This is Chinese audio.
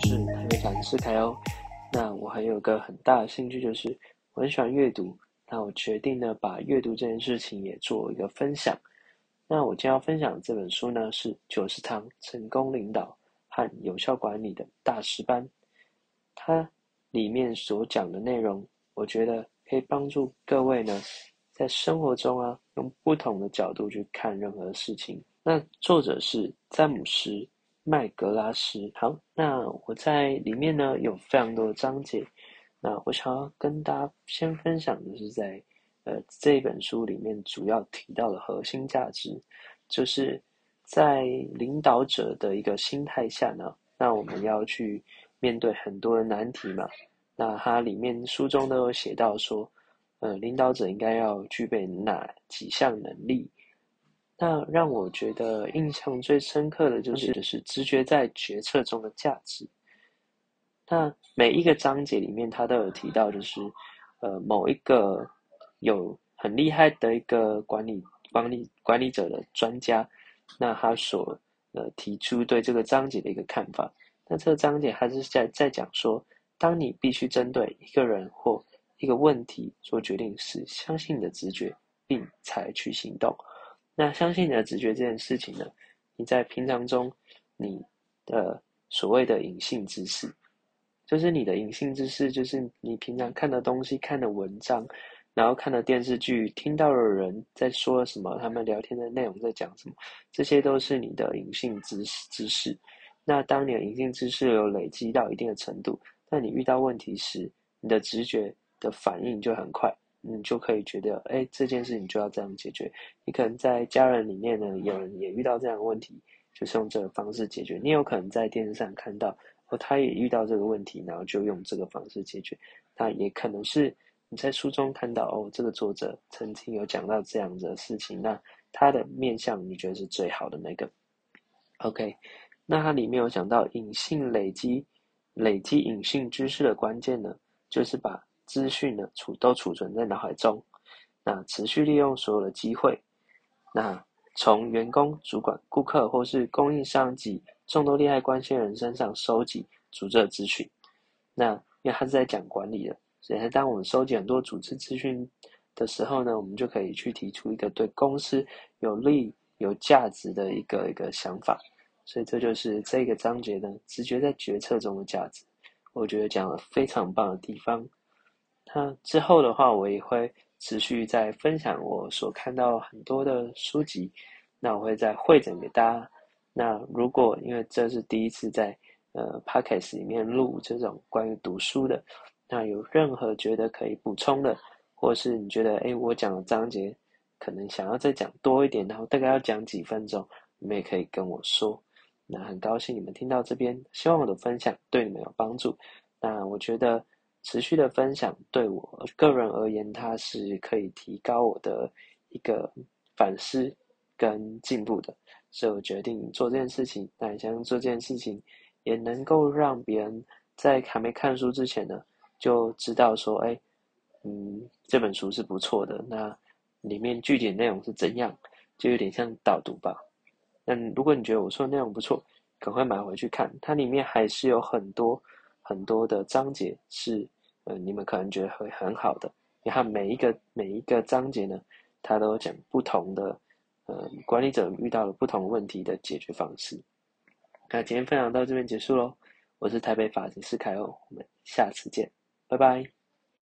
是台北展示凯哦。那我还有个很大的兴趣，就是我很喜欢阅读。那我决定呢，把阅读这件事情也做一个分享。那我将要分享的这本书呢，是九十堂成功领导和有效管理的大师班。它里面所讲的内容，我觉得可以帮助各位呢，在生活中啊，用不同的角度去看任何事情。那作者是詹姆斯。麦格拉斯，好，那我在里面呢有非常多的章节，那我想要跟大家先分享的是在呃这本书里面主要提到的核心价值，就是在领导者的一个心态下呢，那我们要去面对很多的难题嘛，那它里面书中都有写到说，呃，领导者应该要具备哪几项能力。那让我觉得印象最深刻的就是，就是直觉在决策中的价值。那每一个章节里面，他都有提到，就是呃某一个有很厉害的一个管理管理管理者的专家，那他所呃提出对这个章节的一个看法。那这个章节还是在在讲说，当你必须针对一个人或一个问题做决定时，相信你的直觉，并采取行动。那相信你的直觉这件事情呢？你在平常中，你的所谓的隐性知识，就是你的隐性知识，就是你平常看的东西、看的文章，然后看的电视剧、听到的人在说什么，他们聊天的内容在讲什么，这些都是你的隐性知识知识。那当你的隐性知识有累积到一定的程度，那你遇到问题时，你的直觉的反应就很快。你就可以觉得，哎，这件事情就要这样解决。你可能在家人里面呢，有人也遇到这样的问题，就是用这个方式解决。你有可能在电视上看到，哦，他也遇到这个问题，然后就用这个方式解决。那也可能是你在书中看到，哦，这个作者曾经有讲到这样的事情，那他的面相你觉得是最好的那个？OK，那它里面有讲到隐性累积、累积隐性知识的关键呢，就是把。资讯呢储都储存在脑海中，那持续利用所有的机会，那从员工、主管、顾客或是供应商及众多利害关系人身上收集组织的资讯。那因为他是在讲管理的，所以当我们收集很多组织资讯的时候呢，我们就可以去提出一个对公司有利、有价值的一个一个想法。所以这就是这个章节呢，直觉在决策中的价值，我觉得讲的非常棒的地方。那之后的话，我也会持续在分享我所看到很多的书籍，那我会再汇整给大家。那如果因为这是第一次在呃 podcast 里面录这种关于读书的，那有任何觉得可以补充的，或是你觉得哎我讲的章节可能想要再讲多一点，然后大概要讲几分钟，你们也可以跟我说。那很高兴你们听到这边，希望我的分享对你们有帮助。那我觉得。持续的分享对我个人而言，它是可以提高我的一个反思跟进步的，所以我决定做这件事情。那也想做这件事情，也能够让别人在还没看书之前呢，就知道说，哎，嗯，这本书是不错的。那里面具体内容是怎样，就有点像导读吧。那如果你觉得我说的内容不错，赶快买回去看，它里面还是有很多。很多的章节是，呃，你们可能觉得会很好的。你看每一个每一个章节呢，它都讲不同的，呃，管理者遇到了不同问题的解决方式。那今天分享到这边结束喽，我是台北法庭师凯欧，我们下次见，拜拜。